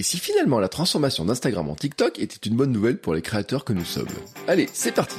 Et si finalement la transformation d'Instagram en TikTok était une bonne nouvelle pour les créateurs que nous sommes Allez, c'est parti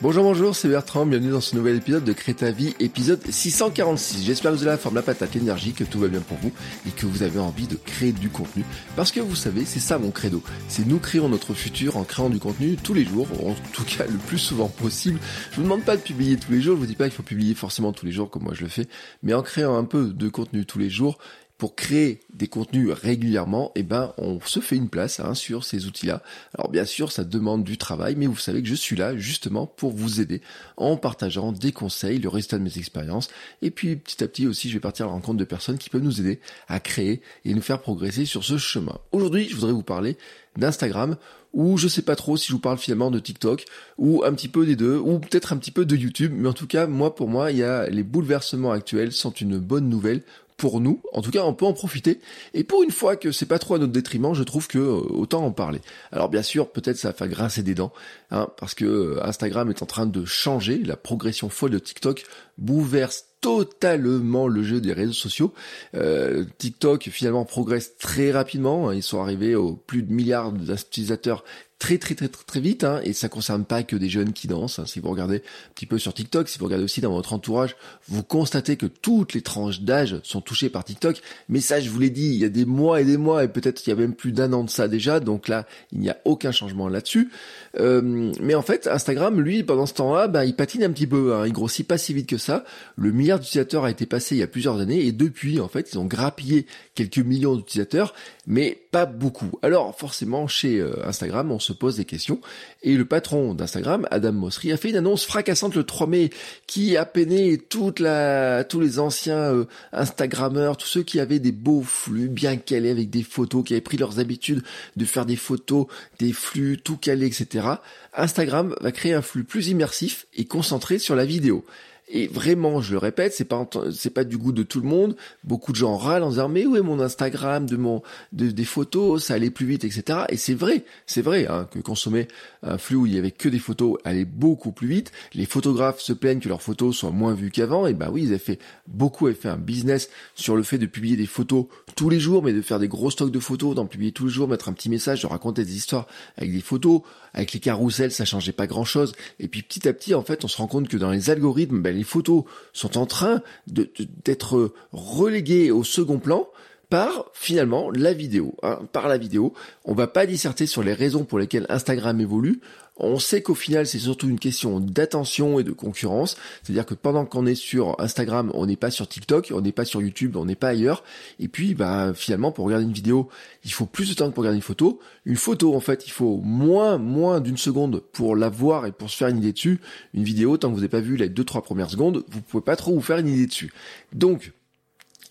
Bonjour bonjour, c'est Bertrand, bienvenue dans ce nouvel épisode de Crée ta vie, épisode 646. J'espère que vous avez la forme, la patate, l'énergie, que tout va bien pour vous et que vous avez envie de créer du contenu. Parce que vous savez, c'est ça mon credo. C'est nous créons notre futur en créant du contenu tous les jours, en tout cas le plus souvent possible. Je vous demande pas de publier tous les jours, je vous dis pas qu'il faut publier forcément tous les jours comme moi je le fais, mais en créant un peu de contenu tous les jours, pour créer des contenus régulièrement, eh ben, on se fait une place hein, sur ces outils-là. Alors bien sûr, ça demande du travail, mais vous savez que je suis là justement pour vous aider en partageant des conseils, le résultat de mes expériences, et puis petit à petit aussi, je vais partir à la rencontre de personnes qui peuvent nous aider à créer et nous faire progresser sur ce chemin. Aujourd'hui, je voudrais vous parler d'Instagram, ou je sais pas trop si je vous parle finalement de TikTok, ou un petit peu des deux, ou peut-être un petit peu de YouTube, mais en tout cas, moi pour moi, il y a les bouleversements actuels sont une bonne nouvelle pour nous. En tout cas, on peut en profiter. Et pour une fois que c'est pas trop à notre détriment, je trouve que euh, autant en parler. Alors bien sûr, peut-être ça va grincer des dents, hein, parce que euh, Instagram est en train de changer. La progression folle de TikTok bouleverse totalement le jeu des réseaux sociaux. Euh, TikTok finalement progresse très rapidement. Ils sont arrivés aux plus de milliards d'utilisateurs très très très très, très vite hein, et ça concerne pas que des jeunes qui dansent. Hein. Si vous regardez un petit peu sur TikTok, si vous regardez aussi dans votre entourage, vous constatez que toutes les tranches d'âge sont touchées par TikTok. Mais ça, je vous l'ai dit, il y a des mois et des mois et peut-être il y a même plus d'un an de ça déjà. Donc là, il n'y a aucun changement là-dessus. Euh, mais en fait, Instagram, lui, pendant ce temps-là, bah, il patine un petit peu. Hein. Il grossit pas si vite que ça. Le milliard d'utilisateurs a été passé il y a plusieurs années et depuis, en fait, ils ont grappillé quelques millions d'utilisateurs, mais pas beaucoup. Alors forcément, chez euh, Instagram, on se pose des questions. Et le patron d'Instagram, Adam Mosseri, a fait une annonce fracassante le 3 mai qui a peiné toute la, tous les anciens euh, Instagrammeurs, tous ceux qui avaient des beaux flux bien calés avec des photos, qui avaient pris leurs habitudes de faire des photos, des flux tout calés, etc. Instagram va créer un flux plus immersif et concentré sur la vidéo. Et vraiment, je le répète, c'est pas c'est pas du goût de tout le monde. Beaucoup de gens râlent en disant mais est mon Instagram de mon de, des photos, ça allait plus vite, etc. Et c'est vrai, c'est vrai hein, que consommer un flux où il y avait que des photos allait beaucoup plus vite. Les photographes se plaignent que leurs photos soient moins vues qu'avant. Et ben oui, ils avaient fait beaucoup, avaient fait un business sur le fait de publier des photos tous les jours, mais de faire des gros stocks de photos, d'en publier tous les jours, mettre un petit message, de raconter des histoires avec des photos. Avec les carousels, ça changeait pas grand chose. Et puis petit à petit, en fait, on se rend compte que dans les algorithmes, ben, les photos sont en train d'être reléguées au second plan par finalement la vidéo. Hein. Par la vidéo, on va pas disserter sur les raisons pour lesquelles Instagram évolue. On sait qu'au final, c'est surtout une question d'attention et de concurrence. C'est-à-dire que pendant qu'on est sur Instagram, on n'est pas sur TikTok, on n'est pas sur YouTube, on n'est pas ailleurs. Et puis, bah, finalement, pour regarder une vidéo, il faut plus de temps que pour regarder une photo. Une photo, en fait, il faut moins, moins d'une seconde pour la voir et pour se faire une idée dessus. Une vidéo, tant que vous n'avez pas vu les deux, trois premières secondes, vous pouvez pas trop vous faire une idée dessus. Donc,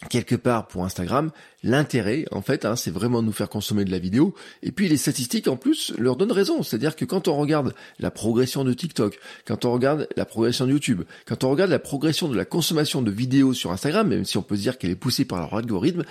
quelque part pour Instagram, l'intérêt en fait, hein, c'est vraiment de nous faire consommer de la vidéo. Et puis les statistiques en plus leur donnent raison, c'est-à-dire que quand on regarde la progression de TikTok, quand on regarde la progression de YouTube, quand on regarde la progression de la consommation de vidéos sur Instagram, même si on peut se dire qu'elle est poussée par leur algorithme,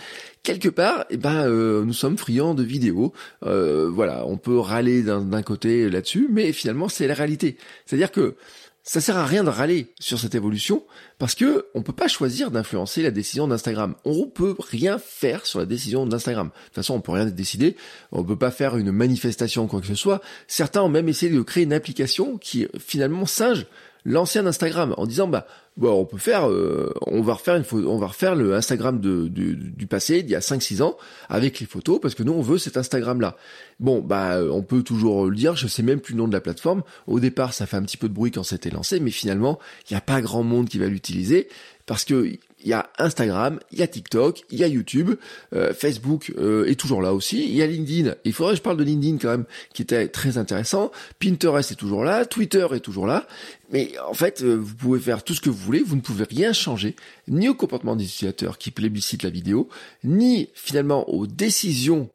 quelque part, eh ben euh, nous sommes friands de vidéos. Euh, voilà, on peut râler d'un côté là-dessus, mais finalement c'est la réalité. C'est-à-dire que ça sert à rien de râler sur cette évolution parce que on peut pas choisir d'influencer la décision d'Instagram. On peut rien faire sur la décision d'Instagram. De toute façon, on peut rien décider. On peut pas faire une manifestation quoi que ce soit. Certains ont même essayé de créer une application qui finalement singe l'ancien Instagram en disant bah bon, on peut faire euh, on va refaire une on va refaire le Instagram de, du passé d'il y a 5 6 ans avec les photos parce que nous on veut cet Instagram là. Bon bah euh, on peut toujours le dire, je sais même plus le nom de la plateforme. Au départ, ça fait un petit peu de bruit quand c'était lancé mais finalement, il n'y a pas grand monde qui va l'utiliser parce que il y a Instagram, il y a TikTok, il y a YouTube, euh, Facebook euh, est toujours là aussi, il y a LinkedIn, il faudrait que je parle de LinkedIn quand même, qui était très intéressant, Pinterest est toujours là, Twitter est toujours là, mais en fait, euh, vous pouvez faire tout ce que vous voulez, vous ne pouvez rien changer, ni au comportement des utilisateurs qui plébiscitent la vidéo, ni finalement aux décisions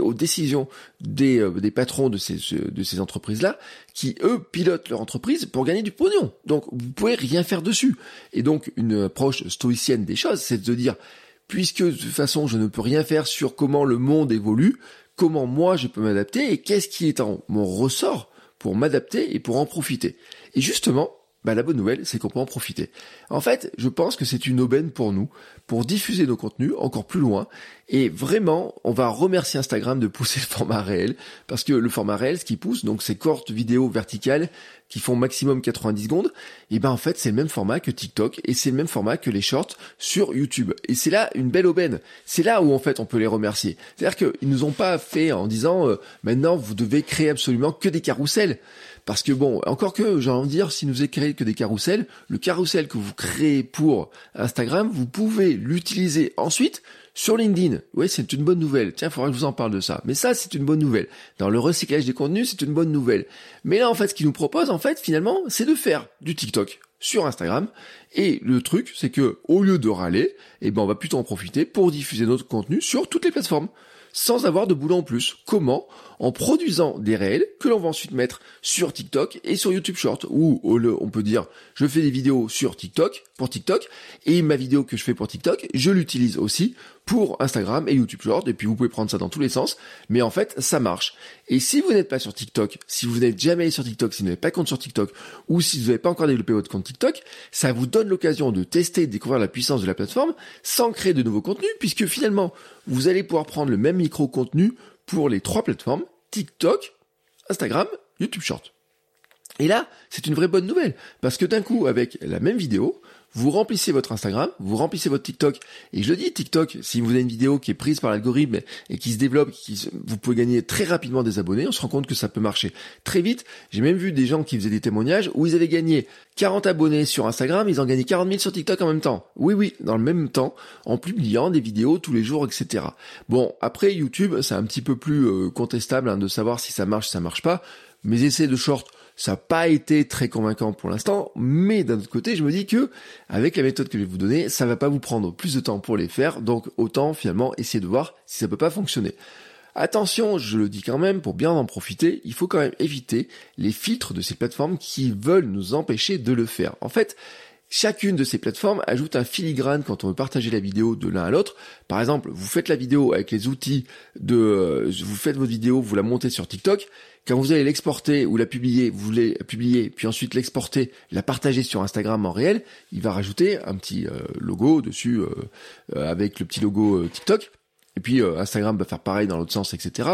aux décisions des, euh, des patrons de ces, de ces entreprises-là, qui eux pilotent leur entreprise pour gagner du pognon. Donc vous pouvez rien faire dessus. Et donc une approche stoïcienne des choses, c'est de dire, puisque de toute façon je ne peux rien faire sur comment le monde évolue, comment moi je peux m'adapter et qu'est-ce qui est en mon ressort pour m'adapter et pour en profiter. Et justement, bah, la bonne nouvelle, c'est qu'on peut en profiter. En fait, je pense que c'est une aubaine pour nous, pour diffuser nos contenus encore plus loin. Et vraiment, on va remercier Instagram de pousser le format réel, parce que le format réel, ce qui pousse, donc ces courtes vidéos verticales qui font maximum 90 secondes, et ben en fait c'est le même format que TikTok et c'est le même format que les shorts sur YouTube. Et c'est là une belle aubaine. C'est là où en fait on peut les remercier. C'est-à-dire qu'ils nous ont pas fait en disant euh, maintenant vous devez créer absolument que des carousels. Parce que bon, encore que, j'ai envie de dire, si nous avez créé que des carousels, le carrousel que vous créez pour Instagram, vous pouvez l'utiliser ensuite sur LinkedIn. Oui, c'est une bonne nouvelle. Tiens, il faudra que je vous en parle de ça. Mais ça, c'est une bonne nouvelle. Dans le recyclage des contenus, c'est une bonne nouvelle. Mais là, en fait, ce qu'il nous propose, en fait, finalement, c'est de faire du TikTok sur Instagram. Et le truc, c'est que, au lieu de râler, eh ben, on va plutôt en profiter pour diffuser notre contenu sur toutes les plateformes sans avoir de boulot en plus. Comment? En produisant des réels que l'on va ensuite mettre sur TikTok et sur YouTube Short. Ou on peut dire, je fais des vidéos sur TikTok, pour TikTok, et ma vidéo que je fais pour TikTok, je l'utilise aussi pour Instagram et YouTube Short, et puis vous pouvez prendre ça dans tous les sens, mais en fait, ça marche. Et si vous n'êtes pas sur TikTok, si vous n'êtes jamais sur TikTok, si vous n'avez pas compte sur TikTok, ou si vous n'avez pas encore développé votre compte TikTok, ça vous donne l'occasion de tester, de découvrir la puissance de la plateforme, sans créer de nouveaux contenus, puisque finalement, vous allez pouvoir prendre le même micro-contenu pour les trois plateformes, TikTok, Instagram, YouTube Short. Et là, c'est une vraie bonne nouvelle, parce que d'un coup, avec la même vidéo, vous remplissez votre Instagram, vous remplissez votre TikTok. Et je le dis, TikTok, si vous avez une vidéo qui est prise par l'algorithme et qui se développe, vous pouvez gagner très rapidement des abonnés, on se rend compte que ça peut marcher très vite. J'ai même vu des gens qui faisaient des témoignages où ils avaient gagné 40 abonnés sur Instagram, ils ont gagné 40 000 sur TikTok en même temps. Oui, oui, dans le même temps, en publiant des vidéos tous les jours, etc. Bon, après YouTube, c'est un petit peu plus euh, contestable hein, de savoir si ça marche, si ça marche pas. Mes essais de short ça n'a pas été très convaincant pour l'instant, mais d'un autre côté, je me dis que avec la méthode que je vais vous donner, ça va pas vous prendre plus de temps pour les faire, donc autant finalement essayer de voir si ça peut pas fonctionner. Attention, je le dis quand même, pour bien en profiter, il faut quand même éviter les filtres de ces plateformes qui veulent nous empêcher de le faire. En fait, Chacune de ces plateformes ajoute un filigrane quand on veut partager la vidéo de l'un à l'autre. Par exemple, vous faites la vidéo avec les outils de, euh, vous faites votre vidéo, vous la montez sur TikTok. Quand vous allez l'exporter ou la publier, vous voulez publier, puis ensuite l'exporter, la partager sur Instagram en réel, il va rajouter un petit euh, logo dessus euh, avec le petit logo TikTok. Et puis Instagram va faire pareil dans l'autre sens, etc.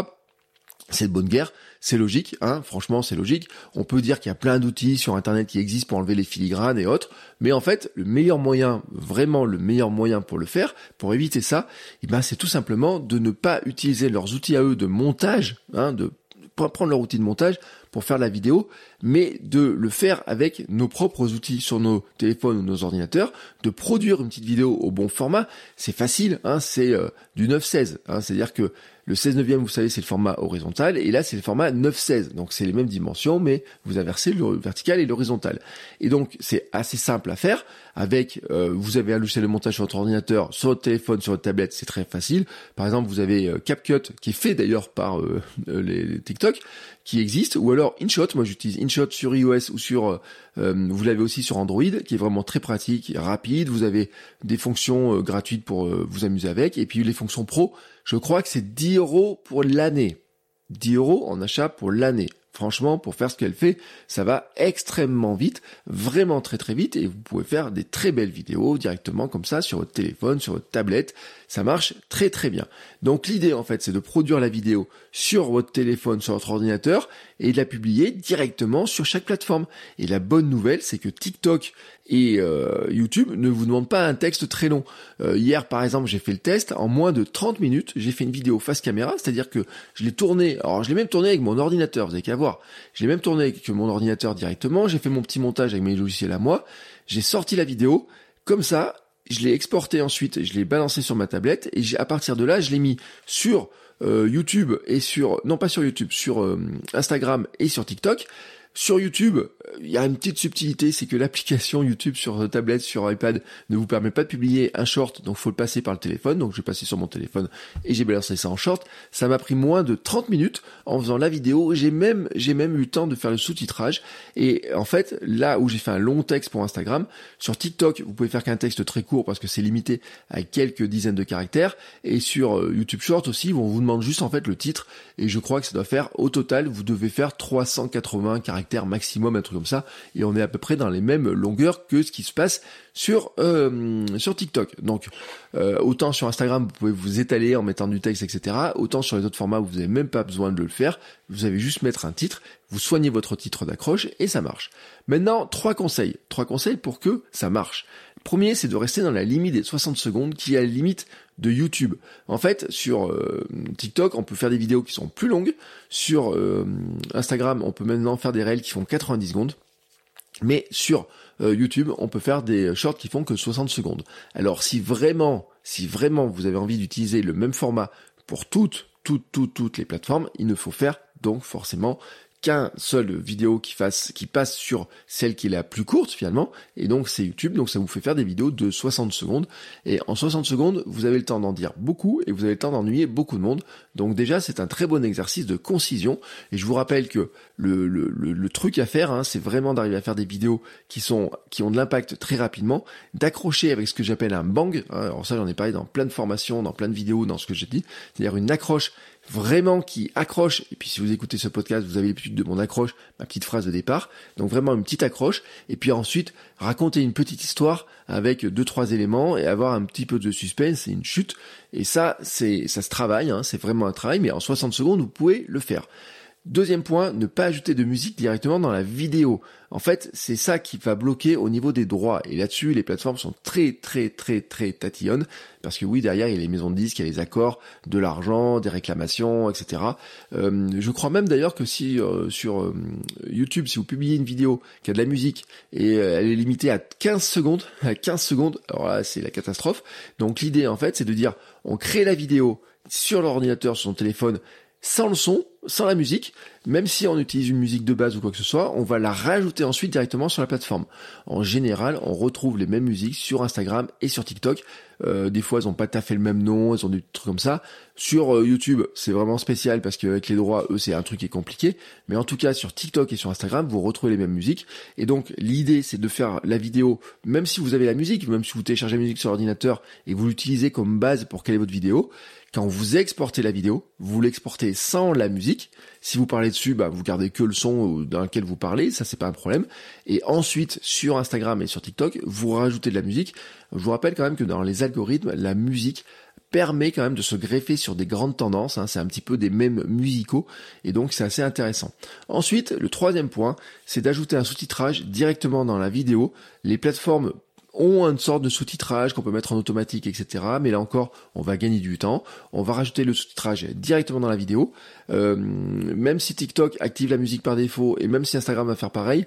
C'est de bonne guerre, c'est logique, hein, franchement c'est logique. On peut dire qu'il y a plein d'outils sur internet qui existent pour enlever les filigranes et autres, mais en fait le meilleur moyen, vraiment le meilleur moyen pour le faire, pour éviter ça, eh ben, c'est tout simplement de ne pas utiliser leurs outils à eux de montage, hein, de prendre leur outil de montage pour faire la vidéo, mais de le faire avec nos propres outils sur nos téléphones ou nos ordinateurs, de produire une petite vidéo au bon format. C'est facile, hein, c'est euh, du 9-16, hein, c'est-à-dire que le 16 neuvième, vous savez, c'est le format horizontal, et là, c'est le format 9-16. Donc, c'est les mêmes dimensions, mais vous inversez le vertical et l'horizontal. Et donc, c'est assez simple à faire. Avec, euh, vous avez un logiciel de montage sur votre ordinateur, sur votre téléphone, sur votre tablette, c'est très facile. Par exemple, vous avez euh, CapCut, qui est fait d'ailleurs par euh, les, TikTok, qui existe, ou alors InShot. Moi, j'utilise InShot sur iOS ou sur, vous l'avez aussi sur Android, qui est vraiment très pratique, rapide. Vous avez des fonctions gratuites pour vous amuser avec, et puis les fonctions pro je crois que c'est 10 euros pour l'année. 10 euros en achat pour l'année. Franchement, pour faire ce qu'elle fait, ça va extrêmement vite, vraiment très très vite, et vous pouvez faire des très belles vidéos directement comme ça sur votre téléphone, sur votre tablette. Ça marche très très bien. Donc l'idée en fait, c'est de produire la vidéo sur votre téléphone, sur votre ordinateur, et de la publier directement sur chaque plateforme. Et la bonne nouvelle, c'est que TikTok et euh, YouTube ne vous demandent pas un texte très long. Euh, hier, par exemple, j'ai fait le test en moins de 30 minutes. J'ai fait une vidéo face caméra, c'est-à-dire que je l'ai tourné. Alors, je l'ai même tourné avec mon ordinateur. Vous avez qu'à Je l'ai même tourné avec mon ordinateur directement. J'ai fait mon petit montage avec mes logiciels à moi. J'ai sorti la vidéo comme ça je l'ai exporté ensuite, je l'ai balancé sur ma tablette et à partir de là, je l'ai mis sur euh, YouTube et sur non pas sur YouTube, sur euh, Instagram et sur TikTok. Sur YouTube, il y a une petite subtilité, c'est que l'application YouTube sur tablette, sur iPad, ne vous permet pas de publier un short, donc faut le passer par le téléphone. Donc j'ai passé sur mon téléphone et j'ai balancé ça en short. Ça m'a pris moins de 30 minutes en faisant la vidéo. J'ai même, j'ai même eu le temps de faire le sous-titrage. Et en fait, là où j'ai fait un long texte pour Instagram, sur TikTok, vous pouvez faire qu'un texte très court parce que c'est limité à quelques dizaines de caractères. Et sur euh, YouTube Short aussi, on vous demande juste en fait le titre. Et je crois que ça doit faire, au total, vous devez faire 380 caractères maximum, un truc comme ça, et on est à peu près dans les mêmes longueurs que ce qui se passe sur euh, sur TikTok. Donc euh, autant sur Instagram vous pouvez vous étaler en mettant du texte, etc. Autant sur les autres formats vous n'avez même pas besoin de le faire. Vous avez juste mettre un titre, vous soignez votre titre d'accroche et ça marche. Maintenant trois conseils, trois conseils pour que ça marche. Premier c'est de rester dans la limite des 60 secondes qui est la limite de YouTube. En fait, sur euh, TikTok, on peut faire des vidéos qui sont plus longues. Sur euh, Instagram, on peut maintenant faire des réels qui font 90 secondes. Mais sur euh, YouTube, on peut faire des shorts qui font que 60 secondes. Alors si vraiment, si vraiment vous avez envie d'utiliser le même format pour toutes, toutes, toutes, toutes les plateformes, il ne faut faire donc forcément qu'un seul vidéo qui fasse, qui passe sur celle qui est la plus courte finalement, et donc c'est YouTube, donc ça vous fait faire des vidéos de 60 secondes, et en 60 secondes, vous avez le temps d'en dire beaucoup, et vous avez le temps d'ennuyer beaucoup de monde, donc déjà c'est un très bon exercice de concision, et je vous rappelle que le, le, le, truc à faire, hein, c'est vraiment d'arriver à faire des vidéos qui sont, qui ont de l'impact très rapidement, d'accrocher avec ce que j'appelle un bang, hein, alors ça j'en ai parlé dans plein de formations, dans plein de vidéos, dans ce que j'ai dit, c'est-à-dire une accroche vraiment qui accroche, et puis si vous écoutez ce podcast, vous avez l'habitude de mon accroche, ma petite phrase de départ, donc vraiment une petite accroche, et puis ensuite raconter une petite histoire avec deux trois éléments et avoir un petit peu de suspense et une chute, et ça c'est ça se travaille, hein, c'est vraiment un travail, mais en 60 secondes vous pouvez le faire. Deuxième point, ne pas ajouter de musique directement dans la vidéo. En fait, c'est ça qui va bloquer au niveau des droits. Et là-dessus, les plateformes sont très très très très tatillonnes. Parce que oui, derrière, il y a les maisons de disques, il y a les accords, de l'argent, des réclamations, etc. Euh, je crois même d'ailleurs que si euh, sur euh, YouTube, si vous publiez une vidéo qui a de la musique et elle est limitée à 15 secondes, à 15 secondes, alors là, c'est la catastrophe. Donc l'idée, en fait, c'est de dire, on crée la vidéo sur l'ordinateur, sur son téléphone, sans le son, sans la musique, même si on utilise une musique de base ou quoi que ce soit, on va la rajouter ensuite directement sur la plateforme. En général, on retrouve les mêmes musiques sur Instagram et sur TikTok. Euh, des fois, elles ont pas fait le même nom, elles ont des trucs comme ça. Sur euh, YouTube, c'est vraiment spécial parce qu'avec les droits, eux, c'est un truc qui est compliqué. Mais en tout cas, sur TikTok et sur Instagram, vous retrouvez les mêmes musiques. Et donc, l'idée, c'est de faire la vidéo, même si vous avez la musique, même si vous téléchargez la musique sur l'ordinateur et vous l'utilisez comme base pour caler votre vidéo, quand vous exportez la vidéo, vous l'exportez sans la musique. Si vous parlez dessus, bah, vous gardez que le son dans lequel vous parlez, ça c'est pas un problème. Et ensuite, sur Instagram et sur TikTok, vous rajoutez de la musique. Je vous rappelle quand même que dans les algorithmes, la musique permet quand même de se greffer sur des grandes tendances, hein. c'est un petit peu des mêmes musicaux, et donc c'est assez intéressant. Ensuite, le troisième point, c'est d'ajouter un sous-titrage directement dans la vidéo. Les plateformes ont une sorte de sous-titrage qu'on peut mettre en automatique, etc. Mais là encore, on va gagner du temps. On va rajouter le sous-titrage directement dans la vidéo. Euh, même si TikTok active la musique par défaut et même si Instagram va faire pareil,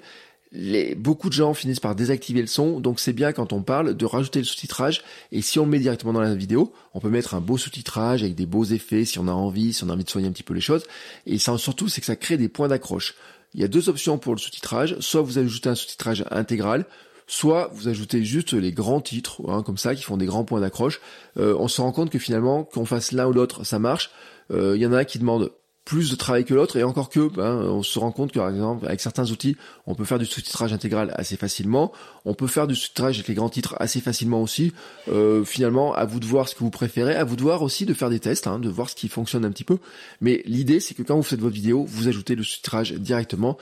beaucoup de gens finissent par désactiver le son, donc c'est bien quand on parle de rajouter le sous-titrage, et si on le met directement dans la vidéo, on peut mettre un beau sous-titrage avec des beaux effets si on a envie, si on a envie de soigner un petit peu les choses, et surtout c'est que ça crée des points d'accroche. Il y a deux options pour le sous-titrage, soit vous ajoutez un sous-titrage intégral, soit vous ajoutez juste les grands titres, hein, comme ça, qui font des grands points d'accroche. Euh, on se rend compte que finalement, qu'on fasse l'un ou l'autre, ça marche. Euh, il y en a qui demandent plus de travail que l'autre et encore que ben, on se rend compte que par exemple avec certains outils on peut faire du sous-titrage intégral assez facilement. On peut faire du sous-titrage avec les grands titres assez facilement aussi. Euh, finalement à vous de voir ce que vous préférez à vous de voir aussi de faire des tests hein, de voir ce qui fonctionne un petit peu. Mais l'idée c'est que quand vous faites votre vidéo vous ajoutez le sous-titrage directement.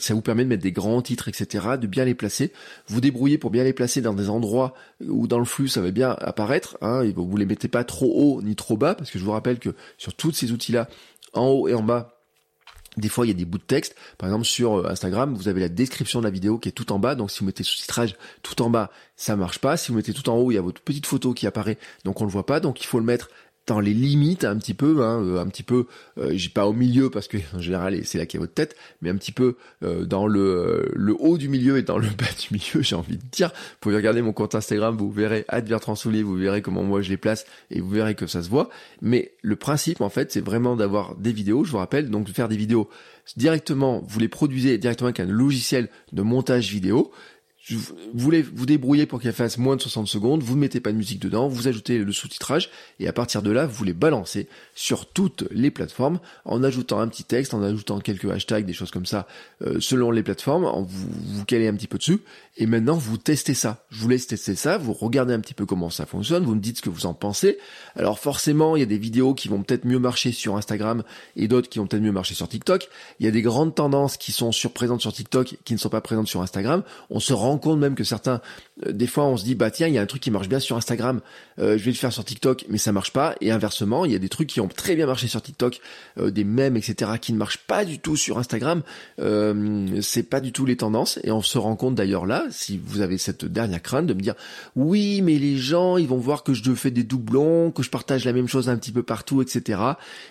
Ça vous permet de mettre des grands titres etc de bien les placer. Vous débrouillez pour bien les placer dans des endroits où dans le flux ça va bien apparaître hein, et vous les mettez pas trop haut ni trop bas parce que je vous rappelle que sur tous ces outils là en haut et en bas, des fois, il y a des bouts de texte. Par exemple, sur euh, Instagram, vous avez la description de la vidéo qui est tout en bas. Donc, si vous mettez sous-titrage tout en bas, ça marche pas. Si vous mettez tout en haut, il y a votre petite photo qui apparaît. Donc, on le voit pas. Donc, il faut le mettre dans les limites un petit peu, hein, euh, un petit peu, euh, j'ai pas au milieu parce que en général c'est là qu'il y a votre tête, mais un petit peu euh, dans le, le haut du milieu et dans le bas du milieu, j'ai envie de dire. Vous pouvez regarder mon compte Instagram, vous verrez Bertrand Soulier, vous verrez comment moi je les place et vous verrez que ça se voit. Mais le principe en fait, c'est vraiment d'avoir des vidéos. Je vous rappelle donc de faire des vidéos directement, vous les produisez directement avec un logiciel de montage vidéo vous voulez vous débrouiller pour qu'elle fasse moins de 60 secondes, vous ne mettez pas de musique dedans, vous ajoutez le sous-titrage, et à partir de là, vous les balancez sur toutes les plateformes, en ajoutant un petit texte, en ajoutant quelques hashtags, des choses comme ça, euh, selon les plateformes, en vous, vous calez un petit peu dessus, et maintenant vous testez ça. Je vous laisse tester ça, vous regardez un petit peu comment ça fonctionne, vous me dites ce que vous en pensez. Alors forcément, il y a des vidéos qui vont peut-être mieux marcher sur Instagram, et d'autres qui vont peut-être mieux marcher sur TikTok. Il y a des grandes tendances qui sont sur, présentes sur TikTok, qui ne sont pas présentes sur Instagram. On se rend compte même que certains, euh, des fois, on se dit bah tiens, il y a un truc qui marche bien sur Instagram, euh, je vais le faire sur TikTok, mais ça marche pas. Et inversement, il y a des trucs qui ont très bien marché sur TikTok, euh, des mèmes, etc., qui ne marchent pas du tout sur Instagram. c'est pas du tout les tendances. Et on se rend compte d'ailleurs là, si vous avez cette dernière crainte de me dire oui, mais les gens, ils vont voir que je fais des doublons, que je partage la même chose un petit peu partout, etc.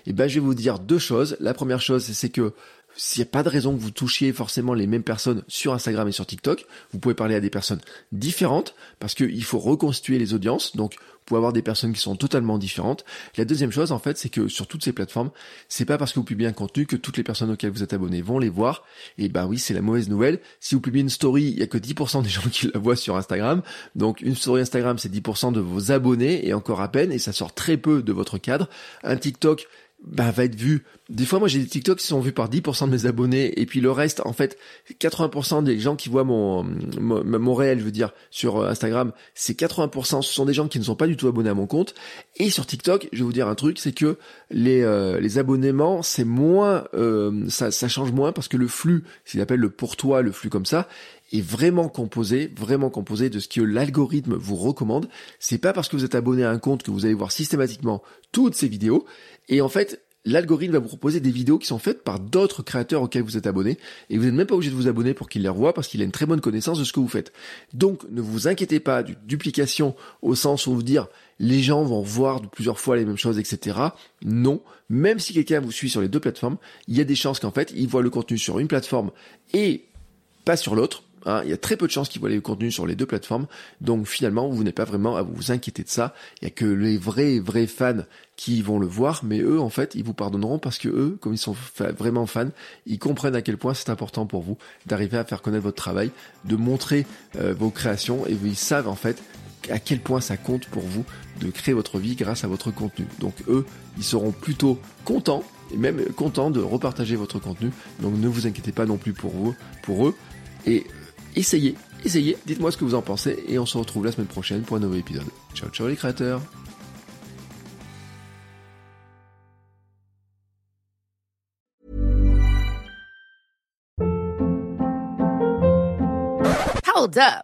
Et ben, je vais vous dire deux choses. La première chose, c'est que s'il n'y a pas de raison que vous touchiez forcément les mêmes personnes sur Instagram et sur TikTok, vous pouvez parler à des personnes différentes parce qu'il faut reconstituer les audiences. Donc, vous pouvez avoir des personnes qui sont totalement différentes. La deuxième chose, en fait, c'est que sur toutes ces plateformes, c'est pas parce que vous publiez un contenu que toutes les personnes auxquelles vous êtes abonnés vont les voir. Et ben oui, c'est la mauvaise nouvelle. Si vous publiez une story, il y a que 10% des gens qui la voient sur Instagram. Donc, une story Instagram, c'est 10% de vos abonnés et encore à peine, et ça sort très peu de votre cadre. Un TikTok, bah, va être vu. Des fois, moi, j'ai des TikTok qui sont vus par 10% de mes abonnés, et puis le reste, en fait, 80% des gens qui voient mon, mon, réel, je veux dire, sur euh, Instagram, c'est 80%, ce sont des gens qui ne sont pas du tout abonnés à mon compte. Et sur TikTok, je vais vous dire un truc, c'est que les, euh, les abonnements, c'est moins, euh, ça, ça change moins parce que le flux, s'il appelle le pour toi, le flux comme ça, est vraiment composé, vraiment composé de ce que l'algorithme vous recommande. C'est pas parce que vous êtes abonné à un compte que vous allez voir systématiquement toutes ces vidéos. Et en fait, l'algorithme va vous proposer des vidéos qui sont faites par d'autres créateurs auxquels vous êtes abonné et vous n'êtes même pas obligé de vous abonner pour qu'il les revoie parce qu'il a une très bonne connaissance de ce que vous faites. Donc ne vous inquiétez pas du duplication au sens où vous dire les gens vont voir plusieurs fois les mêmes choses, etc. Non, même si quelqu'un vous suit sur les deux plateformes, il y a des chances qu'en fait il voit le contenu sur une plateforme et pas sur l'autre. Hein, il y a très peu de chances qu'ils voient le contenu sur les deux plateformes. Donc finalement, vous n'êtes pas vraiment à vous inquiéter de ça. Il y a que les vrais, vrais fans qui vont le voir, mais eux, en fait, ils vous pardonneront parce que eux, comme ils sont vraiment fans, ils comprennent à quel point c'est important pour vous d'arriver à faire connaître votre travail, de montrer euh, vos créations, et ils savent en fait à quel point ça compte pour vous de créer votre vie grâce à votre contenu. Donc eux, ils seront plutôt contents et même contents de repartager votre contenu. Donc ne vous inquiétez pas non plus pour vous, pour eux. Et essayez, essayez, dites-moi ce que vous en pensez et on se retrouve la semaine prochaine pour un nouvel épisode. Ciao ciao les créateurs Hold up,